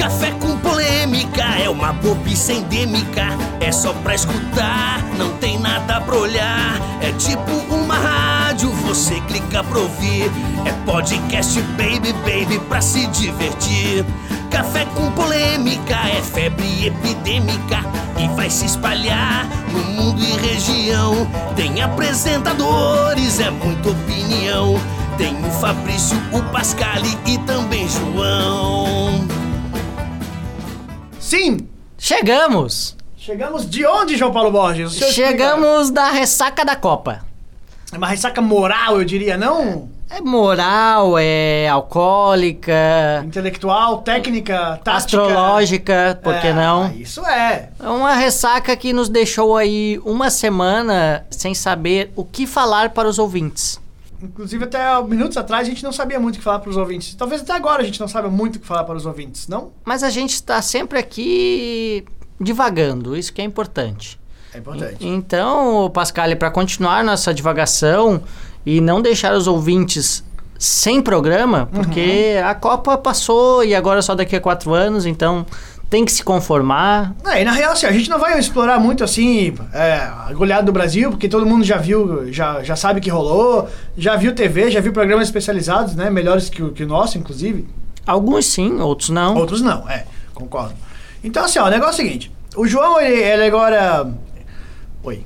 Café com polêmica é uma bobice endêmica. É só pra escutar, não tem nada pra olhar. É tipo uma rádio, você clica pra ouvir. É podcast, baby, baby, pra se divertir. Café com polêmica é febre epidêmica e vai se espalhar no mundo e região. Tem apresentadores, é muita opinião. Tem o Fabrício, o Pascali e também João. Sim! Chegamos! Chegamos de onde, João Paulo Borges? Chegamos da ressaca da Copa. É uma ressaca moral, eu diria, não? É moral, é alcoólica, Intelectual, técnica, tática. astrológica, por que É, não? Isso é. É uma ressaca que nos deixou aí uma semana sem saber o que falar para os ouvintes. Inclusive, até minutos atrás, a gente não sabia muito o que falar para os ouvintes. Talvez até agora a gente não saiba muito o que falar para os ouvintes, não? Mas a gente está sempre aqui divagando, isso que é importante. É importante. Então, Pascal, para continuar nossa divagação e não deixar os ouvintes sem programa, porque a Copa passou e agora só daqui a quatro anos, então tem que se conformar. É, e na real, assim, a gente não vai explorar muito, assim, é, a goleada do Brasil, porque todo mundo já viu, já, já sabe que rolou, já viu TV, já viu programas especializados, né? Melhores que o, que o nosso, inclusive. Alguns sim, outros não. Outros não, é, concordo. Então, assim, ó, o negócio é o seguinte. O João, ele, ele agora... Oi.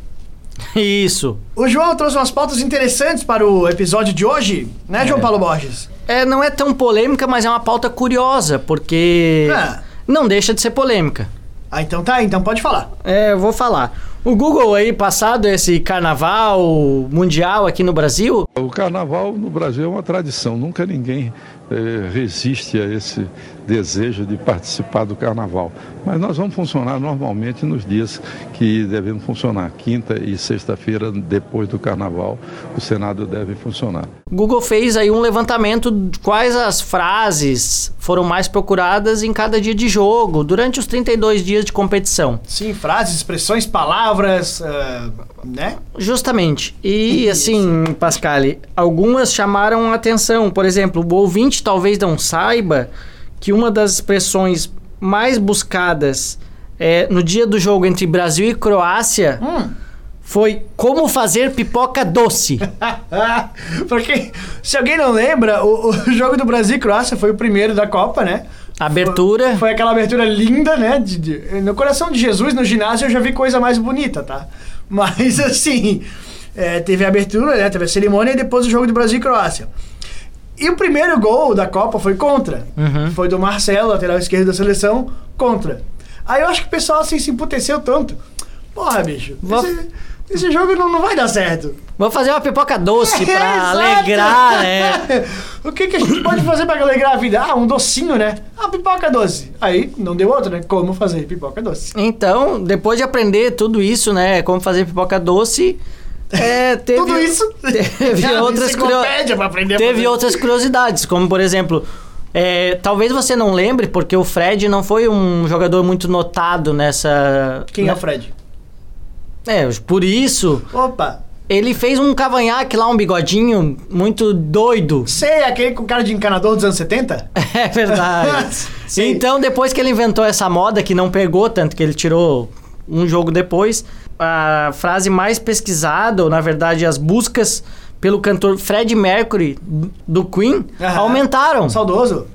Isso. O João trouxe umas pautas interessantes para o episódio de hoje, né, João Paulo Borges? É, não é tão polêmica, mas é uma pauta curiosa, porque Ah. Não deixa de ser polêmica. Ah, então tá, então pode falar. É, eu vou falar. O Google aí, passado esse carnaval mundial aqui no Brasil, O carnaval no Brasil é uma tradição, nunca ninguém eh, resiste a esse desejo de participar do carnaval. Mas nós vamos funcionar normalmente nos dias que devemos funcionar, quinta e sexta-feira depois do carnaval, o Senado deve funcionar. Google fez aí um levantamento de quais as frases foram mais procuradas em cada dia de jogo, durante os 32 dias de competição. Sim, frases, expressões, palavras, ah, né? Justamente. E assim, Pascali, algumas chamaram a atenção. Por exemplo, o ouvinte talvez não saiba que uma das expressões mais buscadas é, no dia do jogo entre Brasil e Croácia Hum. foi como fazer pipoca doce. Porque, se alguém não lembra, o, o jogo do Brasil e Croácia foi o primeiro da Copa, né? Abertura. Foi, foi aquela abertura linda, né? de- de- no coração de Jesus, no ginásio, eu já vi coisa mais bonita, tá? Mas, assim, é, teve a abertura, né? Teve a cerimônia e depois o jogo do Brasil e Croácia. E o primeiro gol da Copa foi contra. Uhum. Foi do Marcelo, lateral esquerdo da seleção, contra. Aí eu acho que o pessoal, assim, se emputeceu tanto. Porra, bicho, Vou- esse, esse jogo não, não vai dar certo. Vou fazer uma pipoca doce pra alegrar, né? o que, que a gente pode fazer pra alegrar a vida? Ah, um docinho, né? Ah, pipoca doce. Aí, não deu outra, né? Como fazer pipoca doce. Então, depois de aprender tudo isso, né, como fazer pipoca doce, é, teve, Tudo isso? teve Ah, outras curio- teve outras curiosidades, como por exemplo, é, talvez você não lembre, porque o Fred não foi um jogador muito notado nessa. Quem é né? o Fred? É, por isso, Opa, ele fez um cavanhaque lá, um bigodinho muito doido. é aquele com cara de encanador dos anos 70? É verdade. Então, depois que ele inventou essa moda que não pegou, tanto que ele tirou um jogo depois, a frase mais pesquisada, ou na verdade as buscas pelo cantor Fred Mercury do Queen Aham. aumentaram. Saudoso.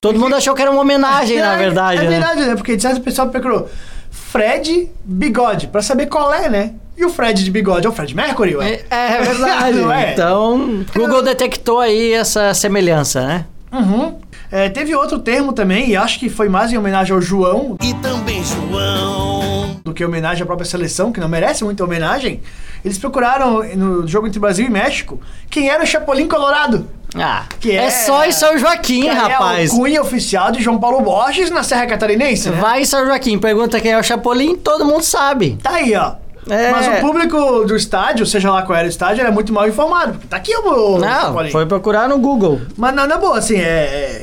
Todo mundo achou que era uma homenagem, na verdade, É né? verdade, né? Porque de certo o pessoal procurou Fred Bigode, pra saber qual é, né? E o Fred de bigode é o Fred Mercury, ué? É, é verdade. Não é? Então, Google detectou aí essa semelhança, né? Uhum. É, teve outro termo também, e acho que foi mais em homenagem ao João E também João. do que homenagem à própria seleção, que não merece muita homenagem. Eles procuraram no jogo entre Brasil e México quem era o Chapolin Colorado. Ah, Que é, é- só em São Joaquim, que rapaz. É o cunha oficial de João Paulo Borges na Serra Catarinense, né? Vai em São Joaquim, pergunta quem é o Chapolin, todo mundo sabe. Tá aí, ó. É. Mas o público do estádio, seja lá qual era o estádio, era muito mal informado. Porque tá aqui o, o Não, Chapolin. foi procurar no Google. Mas nada boa, assim, é,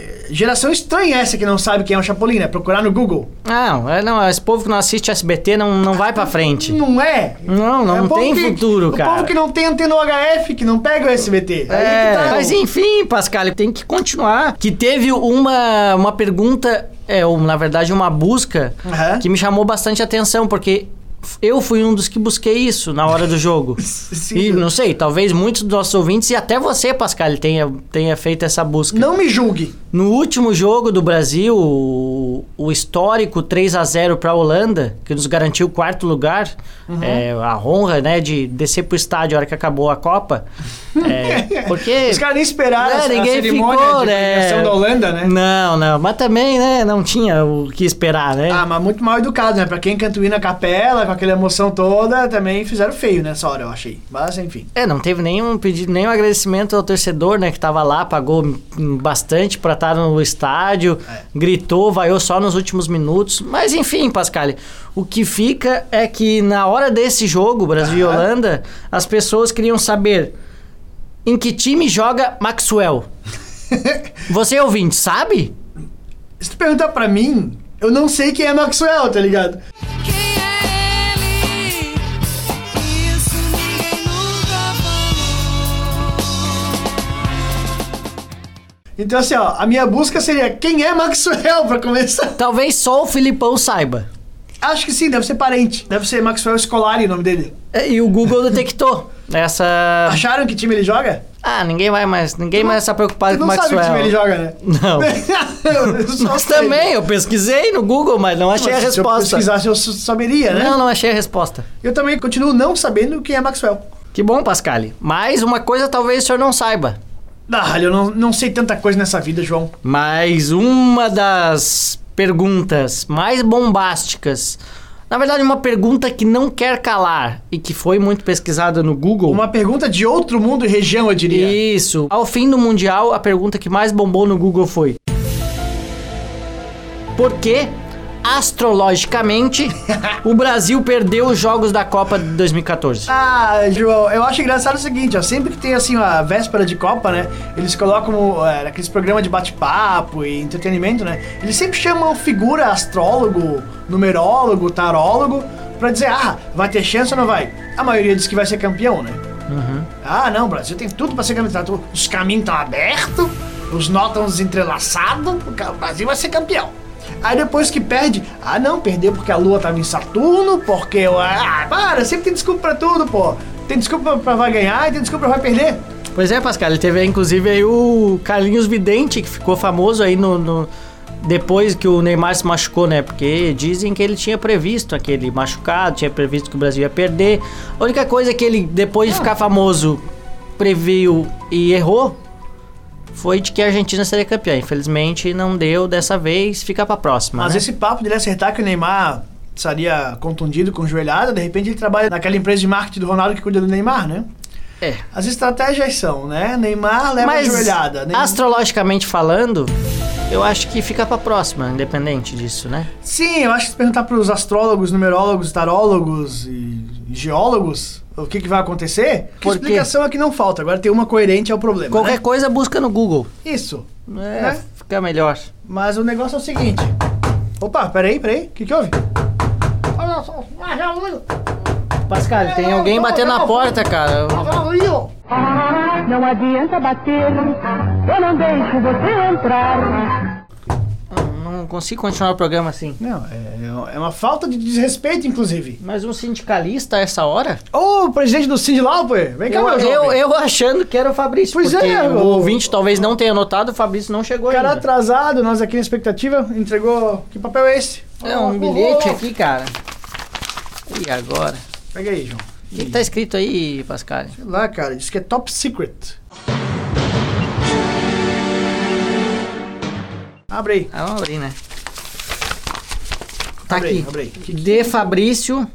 é- Geração estranha essa que não sabe quem é o Chapolin, né? Procurar no Google. Não, é, não, esse povo que não assiste SBT não, não vai pra frente. Não é? Não, não É o povo tem que- futuro, o cara. povo que não tem antena UHF, que não pega o SBT. É, tá mas o- enfim, Pascal, tem que continuar. Que teve uma, uma pergunta, é, ou, na verdade uma busca, Aham. que me chamou bastante atenção, porque eu fui um dos que busquei isso na hora do jogo. Sim. e não sei, talvez muitos dos nossos ouvintes, e até você, Pascal, tenha, tenha feito essa busca. Não me julgue. No último jogo do Brasil, o, o histórico 3 a 0 para a Holanda, que nos garantiu o quarto lugar, Uhum. é, a honra né, de descer pro estádio a hora que acabou a Copa. É, porque. Os caras nem esperaram É, a, ninguém a cerimônia ficou, de né? da Holanda, né? Não, não, mas também, né, não tinha o que esperar, né? Ah, mas muito mal educado, né? Pra quem canta o hino na capela, com aquela emoção toda, também fizeram feio nessa hora, eu achei. Mas, enfim. É, não teve nenhum pedido, nenhum agradecimento ao torcedor, né, que tava lá, pagou bastante pra estar no estádio, É. gritou, vaiou só nos últimos minutos. Mas enfim, Pascal, o que fica é que na hora desse jogo, Brasil e. Holanda, as pessoas queriam saber em que time joga Maxwell. Você ouvinte, sabe? Se tu perguntar pra mim, eu não sei quem é Maxwell, tá ligado? Então, assim, ó, a minha busca seria quem é Maxwell pra começar. Talvez só o Filipão saiba. Acho que sim, deve ser parente. Deve ser Maxwell Scolari o nome dele. É, E o Google detectou essa. Acharam que time ele joga? Ah, ninguém vai mais, ninguém mais está preocupado Tu com o não sabe que Maxwell. time ele joga, né? Não. Eu Mas sei. também, eu pesquisei no Google, mas não achei a Mas Se eu resposta. pesquisasse, eu saberia, né? Não, não achei a resposta. Eu também continuo não sabendo quem é Maxwell. Que bom, Pascal. Mas uma coisa talvez o senhor não saiba. Ah, eu não, não sei tanta coisa nessa vida, João. Mas uma das perguntas mais bombásticas, na verdade, uma pergunta que não quer calar e que foi muito pesquisada no Google. Uma pergunta de outro mundo e região, eu diria. Isso. Ao fim do Mundial, a pergunta que mais bombou no Google foi: Por que, astrologicamente, o Brasil perdeu os jogos da Copa de 2014? Ah, João, eu acho engraçado o seguinte, ó, sempre que tem assim a véspera de Copa, né? Eles colocam é, aqueles programas de bate-papo e entretenimento, né? Eles sempre chamam figura astrólogo, numerólogo, tarólogo, pra dizer, ah, vai ter chance ou não vai? A maioria diz que vai ser campeão, né? Ah, não, Brasil tem tudo pra ser campeão. Tá, Os caminhos estão abertos, os nó estão entrelaçados, o Brasil vai ser campeão. Aí depois que perde, ah não, perdeu porque a lua tava em Saturno, porque. Ah, para, sempre tem desculpa pra tudo, pô. Tem desculpa pra vai ganhar e tem desculpa pra vai perder. Pois é, Pascal, ele teve inclusive aí o Carlinhos Vidente, que ficou famoso aí no, no- depois que o Neymar se machucou, né? Porque dizem que ele tinha previsto aquele machucado, tinha previsto que o Brasil ia perder. A única coisa que ele, depois de ficar famoso, previu e errou foi de que a Argentina seria campeã. Infelizmente não deu dessa vez, fica pra próxima. Mas né? esse papo dele acertar que o Neymar estaria contundido com joelhada, de repente ele trabalha naquela empresa de marketing do Ronaldo que cuida do Neymar, né? É. As estratégias são, né? Neymar leva Mas, a joelhada. Neymar... astrologicamente falando, eu acho que fica pra próxima, independente disso, né? Sim, eu acho que se perguntar para os astrólogos, numerólogos, tarólogos e geólogos o que, que vai acontecer, que Por quê? explicação é que não falta. Agora tem uma coerente ao problema. Qualquer né? coisa busca no Google. Isso. É, Né? fica melhor. Mas o negócio é o seguinte. Opa, peraí, peraí. O que, que houve? Pascal, tem alguém batendo na porta, cara. Não adianta bater, eu não deixo você entrar. Eu Não consigo continuar o programa assim. Não, é, é uma falta de desrespeito, inclusive. Mas um sindicalista a essa hora? Ô, presidente do Cindy Lauper, vem cá, Eu, meu eu, jovem. eu achando que era o Fabrício. Pois é, o o- ouvinte talvez não tenha notado, o Fabrício não chegou Cara ainda. atrasado, nós aqui na expectativa, entregou... Que papel é esse? É um ô, bilhete ô. aqui, cara. E agora? Pega aí, João. O que, que tá escrito aí, Pascal? Sei lá, cara, diz que é top secret. Abre aí. Ah, vamos abrir, né? Tá abre aí, aqui. abre aí. Que- De Fabrício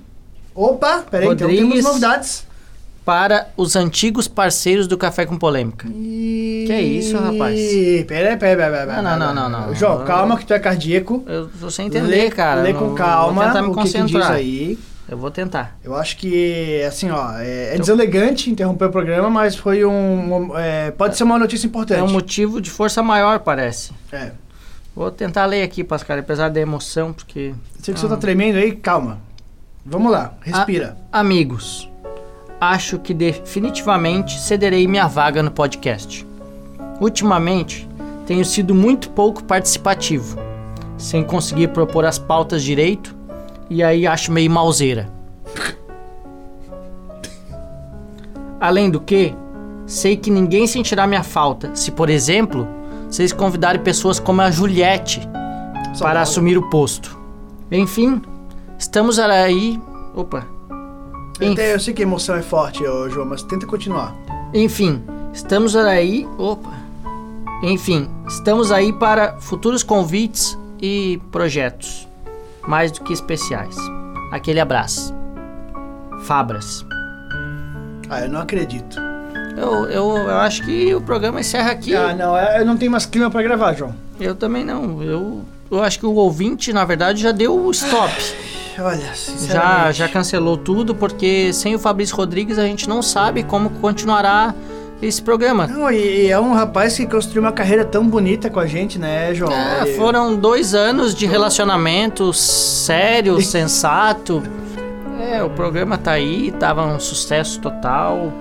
Opa, peraí, então Rodrigues. temos novidades. para os antigos parceiros do Café com Polêmica. Que é isso, rapaz? Peraí, peraí, peraí, peraí. Não, não, não, não, não. João, calma que tu é cardíaco. Eu tô sem entender, lê, cara. Lê Não- com Vou calma tentar me o que, que concentrar. aí. Eu vou tentar. Eu acho que, assim, ó, é, é deselegante interromper o programa, mas foi um... um- é, pode ser uma notícia É importante. um motivo de força maior, parece. É. Vou tentar ler aqui, Pascal, apesar da emoção, porque... Sei que você tá tremendo aí, calma. Vamos lá, respira. Amigos, acho que definitivamente cederei minha vaga no podcast. Ultimamente, tenho sido muito pouco participativo, sem conseguir propor as pautas direito, e aí acho meio mauseira. Além do que, sei que ninguém sentirá minha falta se, por exemplo, vocês convidarem pessoas como a Juliette Só para assumir o posto. Enfim, estamos aí. Opa. Até eu sei que a emoção é forte, ô, João, mas tenta continuar. Enfim, estamos aí. Opa! Enfim, estamos aí para futuros convites e projetos, mais do que especiais. Aquele abraço. Fabras. Ah, eu não acredito. Eu, eu, eu acho que o programa encerra aqui. Ah, não, é- eu não tenho mais clima pra gravar, João. Eu também não. Eu, eu acho que o ouvinte, na verdade, já deu o stop. Olha, Já, já cancelou tudo, porque sem o Fabrício Rodrigues a gente não sabe como continuará esse programa. Não, e, é um rapaz que construiu uma carreira tão bonita com a gente, né, João? É, foram dois anos de relacionamento sério, sensato. É, o programa tá aí, tava um sucesso total.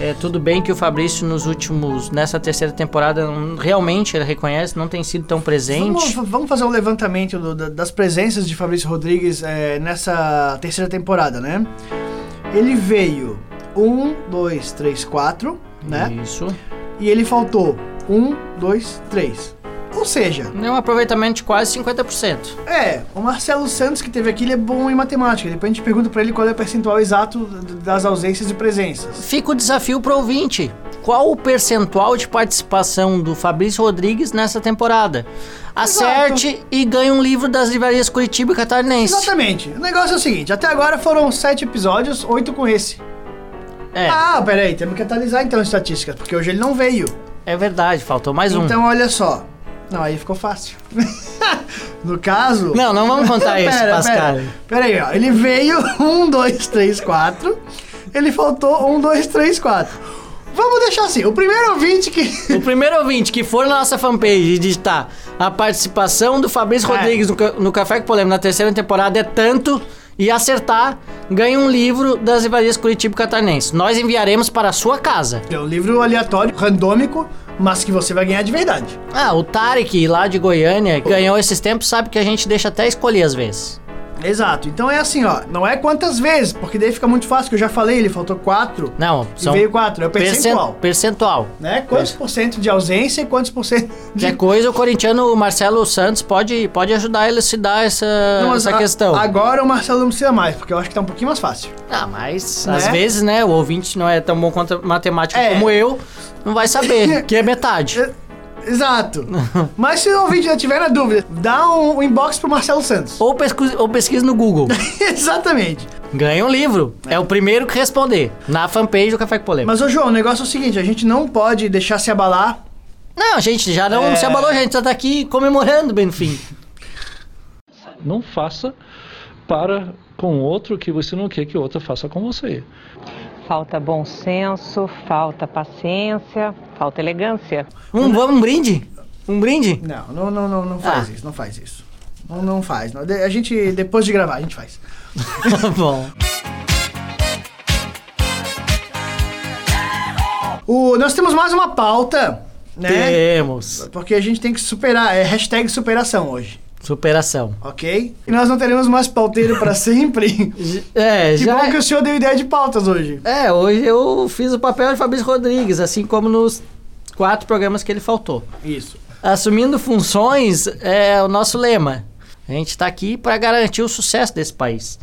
É, tudo bem que o Fabrício nos últimos, nessa terceira temporada, não- realmente ele reconhece, não tem sido tão presente. Vamos, vamos fazer um levantamento do- da- das presenças de Fabrício Rodrigues é, nessa terceira temporada, né? Ele veio um, dois, três, quatro, né? Isso. E ele faltou um, dois, três. Ou seja, É um aproveitamento de quase 50%. é, o Marcelo Santos que teve aqui, ele é bom em matemática. Depois a gente pergunta pra ele qual é o percentual exato das ausências e presenças. Fica o desafio pro ouvinte. Qual o percentual de participação do Fabrício Rodrigues nessa temporada? Acerte e ganhe um livro das livrarias Curitiba e Catarinense. Exatamente. O negócio é o seguinte, até agora foram sete episódios, oito com esse. É, Ah, peraí, temos que atualizar então as estatísticas, porque hoje ele não veio. é verdade, faltou mais um. Então, olha só. Não, aí ficou fácil. no caso. Não, não vamos contar isso, Pera, Pascal. Pera, pera aí, ó. Ele veio um, dois, três, quatro. Ele faltou um, dois, três, quatro. Vamos deixar assim. O primeiro ouvinte que. O primeiro ouvinte que for na nossa fanpage e digitar a participação do Fabrício É. Rodrigues no, no Café com Polêmica na terceira temporada é tanto e acertar, ganha um livro das livrarias Curitiba Catarinense. Nós enviaremos para a sua casa. É um livro aleatório, randômico, mas que você vai ganhar de verdade. Ah, o Tarek, lá de Goiânia, ganhou esses tempos, sabe que a gente deixa até escolher às vezes. Exato. Então é assim, ó. Não é quantas vezes, porque daí fica muito fácil, que eu já falei, ele faltou quatro. Não, E são veio quatro. É o percentual. percen- percentual. Né? Quantos por cento de ausência e quantos por cento de. Qualquer coisa, o corintiano Marcelo Santos pode, pode ajudar a elucidar essa, Não, essa a- questão. Agora o Marcelo não precisa mais, porque eu acho que tá um pouquinho mais fácil. Ah, mas Né? às vezes, né, o ouvinte não é tão bom quanto a matemática É. como eu, não vai saber, que é metade. Exato. Mas se o ouvinte já tiver na dúvida, dá um, um inbox pro Marcelo Santos. Ou pesquisa, ou pesquisa no Google. Exatamente. Ganha um livro. É. o primeiro que responder. Na fanpage do Café com Polêmica. Mas, ô João, o negócio é o seguinte: a gente não pode deixar se abalar. Não, gente, já não É. se abalou, a gente já tá aqui comemorando bem no fim. Não faça para com outro o que você não quer que outro faça com você. Falta bom senso, falta paciência, falta elegância. Um, vamos, um brinde? Um brinde? Não, não, não, não, não faz Ah. isso, não faz isso. Não, não faz. não. De- A gente, depois de gravar, a gente faz. Tá bom. O, nós temos mais uma pauta, né? Temos. Porque a gente tem que superar. É hashtag superação hoje, Superação. ok? E nós não teremos mais pauteiro pra sempre. É, que já. bom que o senhor deu ideia de pautas hoje. É, hoje eu fiz o papel de Fabrício Rodrigues, assim como nos quatro programas que ele faltou. Isso. Assumindo funções é o nosso lema. A gente está aqui para garantir o sucesso desse país.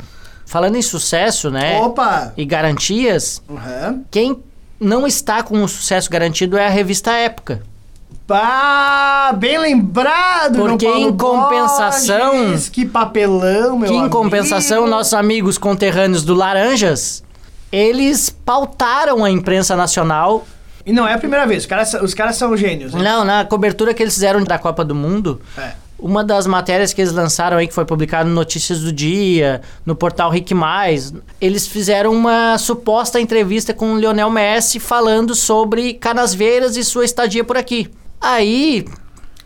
Falando em sucesso, né? Opa! E garantias, Uhum. quem não está com o sucesso garantido é a revista Época. Pá, bem lembrado, meu Porque em compensação- Borges, que papelão, meu que em amigo. compensação, nossos amigos conterrâneos do Laranjas, eles pautaram a imprensa nacional. E não é a primeira vez, os caras, os caras são gênios. hein? Não, na cobertura que eles fizeram da Copa do Mundo, É. Uma das matérias que eles lançaram aí, que foi publicado no Notícias do Dia, no portal Rick Mais, eles fizeram uma suposta entrevista com o Lionel Messi falando sobre Canasvieiras e sua estadia por aqui. Aí,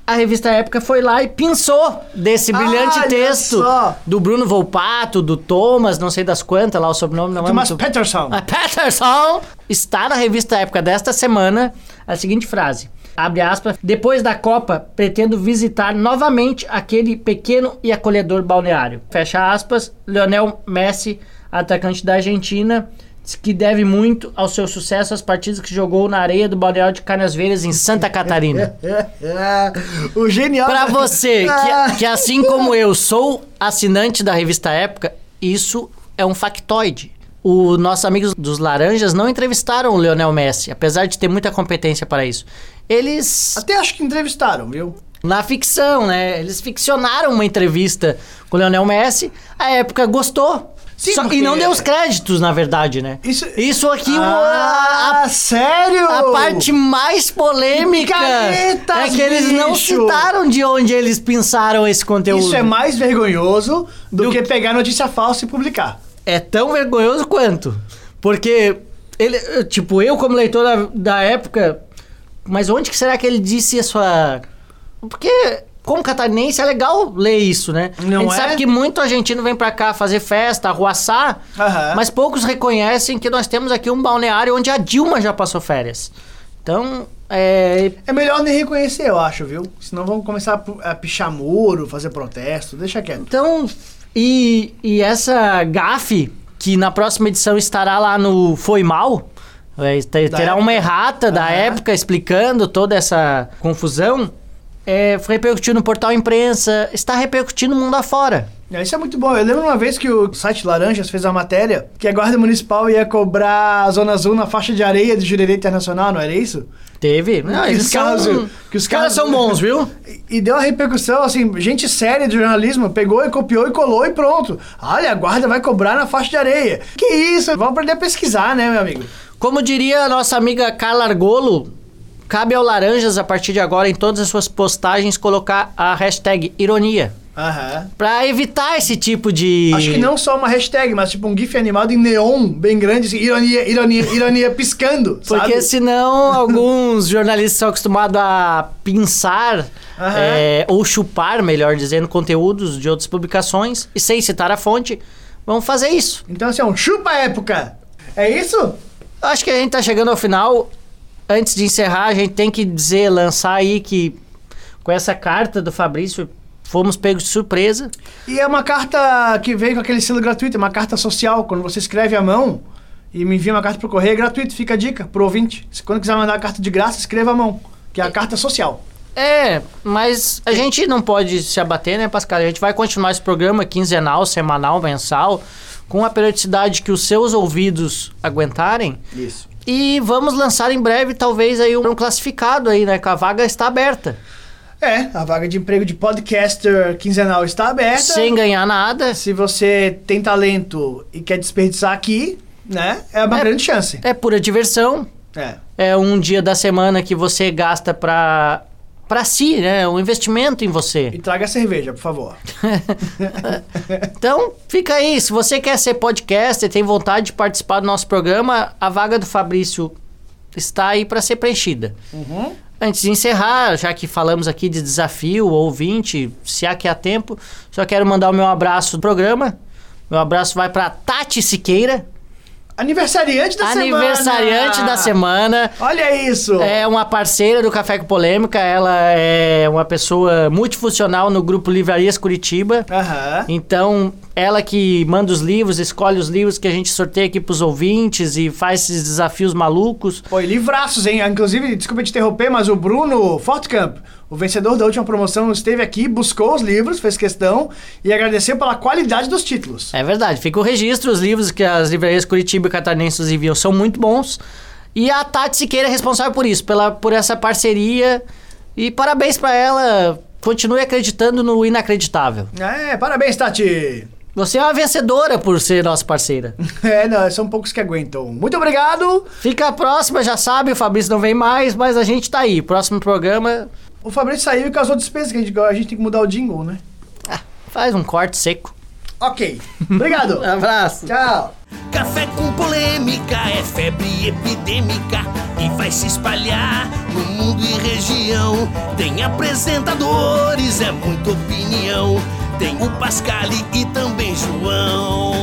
a revista Época foi lá e pensou desse brilhante Olha texto só. do Bruno Volpato, do Thomas, não sei das quantas lá, o sobrenome não Thomas é muito... Peterson. Peterson está na revista Época desta semana a seguinte frase. Abre aspas. Depois da Copa, pretendo visitar novamente aquele pequeno e acolhedor balneário. Fecha aspas. Leonel Messi, atacante da Argentina, que deve muito ao seu sucesso às partidas que jogou na areia do balneário de Canasvieiras em Santa Catarina. o genial. Pra você, que, que assim como eu sou assinante da revista Época, isso é um factoide. Os nossos amigos dos Laranjas não entrevistaram o Leonel Messi, apesar de ter muita competência para isso. Eles, Até acho que entrevistaram, viu? na ficção, né? Eles ficcionaram uma entrevista com o Leonel Messi, a época gostou. Sim, Só- porque- e não deu os créditos, na verdade, né? Isso- Isso aqui, Ah, a, sério? a parte mais polêmica Picaretas, é que eles não bicho! citaram de onde eles pensaram esse conteúdo. Isso é mais vergonhoso do, que pegar notícia falsa e publicar. é tão vergonhoso quanto. Porque ele, tipo, eu como leitor da, da época, mas onde que será que ele disse a sua Porque como catarinense é legal ler isso, né? Não a gente é? sabe que muito argentino vem pra cá fazer festa, arruaçar, Aham. mas poucos reconhecem que nós temos aqui um balneário onde a Dilma já passou férias. Então, é, É melhor nem reconhecer, eu acho, viu? Senão vão começar a pichar muro, fazer protesto, deixa quieto. Então, e, e essa gafe, que na próxima edição estará lá no Foi Mal, é, terá uma errata da Aham. época explicando toda essa confusão, é, repercutiu no portal imprensa, está repercutindo no mundo afora. É, Isso é muito bom. Eu lembro uma vez que o site Laranjas fez uma matéria que a Guarda Municipal ia cobrar a Zona Azul na faixa de areia de Jurerê Internacional, não era isso? Teve. Não, Que eles os caras- são, que os caras são bons, viu? E, deu uma repercussão, assim, gente séria de jornalismo pegou e copiou e colou e pronto. Olha, a guarda vai cobrar na faixa de areia. Que isso? Vamos aprender a pesquisar, né, meu amigo? Como diria a nossa amiga Carla Argolo, cabe ao Laranjas, a partir de agora, em todas as suas postagens, colocar a hashtag ironia. Aham. Pra evitar esse tipo de. Acho que não só uma hashtag, mas tipo um GIF animado em neon, bem grande, assim, ironia, ironia, ironia, piscando, Porque sabe? senão alguns jornalistas são acostumados a Aham. é, ou chupar, melhor dizendo, conteúdos de outras publicações e sem citar a fonte, vão fazer isso. Então, assim, é um chupa época. É isso? Acho que a gente tá chegando ao final. Antes de encerrar, a gente tem que dizer, lançar aí que com essa carta do Fabrício fomos pegos de surpresa. E é uma carta que vem com aquele selo gratuito, é uma carta social. Quando você escreve à mão e me envia uma carta pro correio, é gratuito, fica a dica pro ouvinte. Se quando quiser mandar uma carta de graça, escreva à mão, que é a carta social. É, mas a gente não pode se abater, né, Pascal? A gente vai continuar esse programa quinzenal, semanal, mensal, com a periodicidade que os seus ouvidos aguentarem. Isso. E vamos lançar em breve, talvez, aí um classificado aí, né? Que a vaga está aberta. É, a vaga de emprego de podcaster quinzenal está aberta. Sem ganhar nada. Se você tem talento e quer desperdiçar aqui, né, é uma É. grande chance. É pura diversão. É. É um dia da semana que você gasta pra, pra si, né? Um investimento em você. E traga cerveja, por favor. Então, fica aí. Se você quer ser podcaster, tem vontade de participar do nosso programa, a vaga do Fabrício está aí para ser preenchida. Antes de encerrar, já que falamos aqui de desafio, ouvinte, se há que há tempo, só quero mandar o meu abraço do programa. Meu abraço vai para Tati Siqueira, Aniversariante da semana! aniversariante da semana. Olha isso! É uma parceira do Café com Polêmica, ela é uma pessoa multifuncional no grupo Livrarias Curitiba. Aham. Então, ela que manda os livros, escolhe os livros que a gente sorteia aqui pros ouvintes e faz esses desafios malucos. Pô, e livraços, hein? Inclusive, desculpa te interromper, mas o Bruno Fortcamp, o vencedor da última promoção, esteve aqui, buscou os livros, fez questão e agradeceu pela qualidade dos títulos. É verdade, fica o registro, os livros que as livrarias Curitiba e Catarinenses enviam são muito bons. E a Tati Siqueira é responsável por isso, pela, por essa parceria. E parabéns pra ela, continue acreditando no inacreditável. É, parabéns, Tati! Você é uma vencedora por ser nossa parceira. É, não, são poucos que aguentam. Muito obrigado! Fica a próxima, já sabe, o Fabrício não vem mais, mas a gente tá aí. Próximo programa, O Fabrício saiu e causou despesa, que a gente, a gente tem que mudar o jingle, né? faz um corte seco. Ok. Obrigado! abraço. Tchau! Café com polêmica é febre epidêmica e vai se espalhar no mundo e região. Tem apresentadores, é muita opinião. Tem o Pascal e também João.